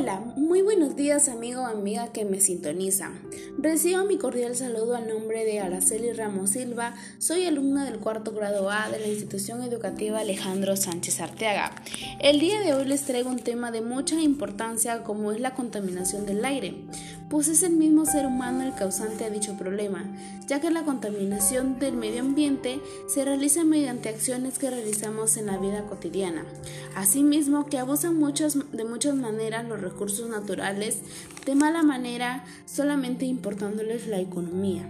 Hola, muy buenos días amigo o amiga que me sintoniza. Recibo mi cordial saludo al nombre de Araceli Ramos Silva, soy alumna del cuarto grado A de la institución educativa Alejandro Sánchez Arteaga. El día de hoy les traigo un tema de mucha importancia como es la contaminación del aire, pues es el mismo ser humano el causante a dicho problema, ya que la contaminación del medio ambiente se realiza mediante acciones que realizamos en la vida cotidiana, asimismo que abusan de muchas maneras los recursos naturales de mala manera solamente importándoles la economía.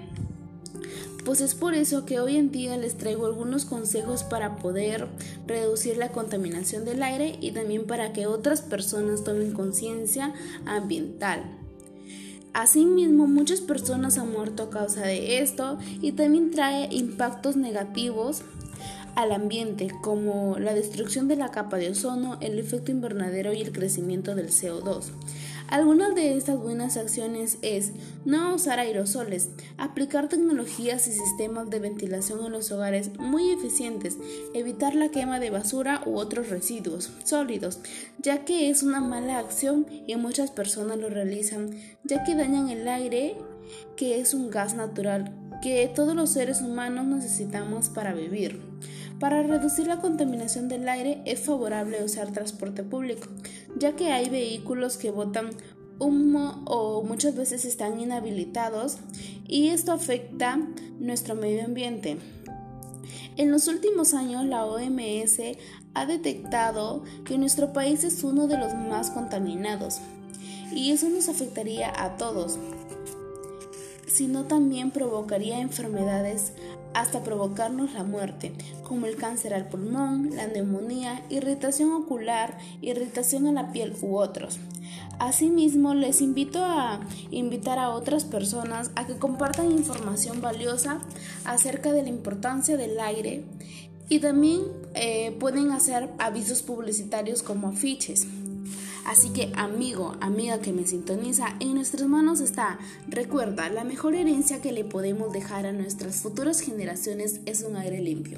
Pues es por eso que hoy en día les traigo algunos consejos para poder reducir la contaminación del aire y también para que otras personas tomen conciencia ambiental. Asimismo, muchas personas han muerto a causa de esto y también trae impactos negativos al ambiente, como la destrucción de la capa de ozono, el efecto invernadero y el crecimiento del CO2. Algunas de estas buenas acciones es no usar aerosoles, aplicar tecnologías y sistemas de ventilación en los hogares muy eficientes, evitar la quema de basura u otros residuos sólidos, ya que es una mala acción y muchas personas lo realizan, ya que dañan el aire, que es un gas natural que todos los seres humanos necesitamos para vivir. Para reducir la contaminación del aire es favorable usar transporte público, ya que hay vehículos que botan humo o muchas veces están inhabilitados y esto afecta nuestro medio ambiente. En los últimos años la OMS ha detectado que nuestro país es uno de los más contaminados y eso nos afectaría a todos, sino también provocaría enfermedades hasta provocarnos la muerte, como el cáncer al pulmón, la neumonía, irritación ocular, irritación a la piel u otros. Asimismo, les invito a invitar a otras personas a que compartan información valiosa acerca de la importancia del aire y también eh, pueden hacer avisos publicitarios como afiches. Así que amigo, amiga que me sintoniza, en nuestras manos está. Recuerda, la mejor herencia que le podemos dejar a nuestras futuras generaciones es un aire limpio.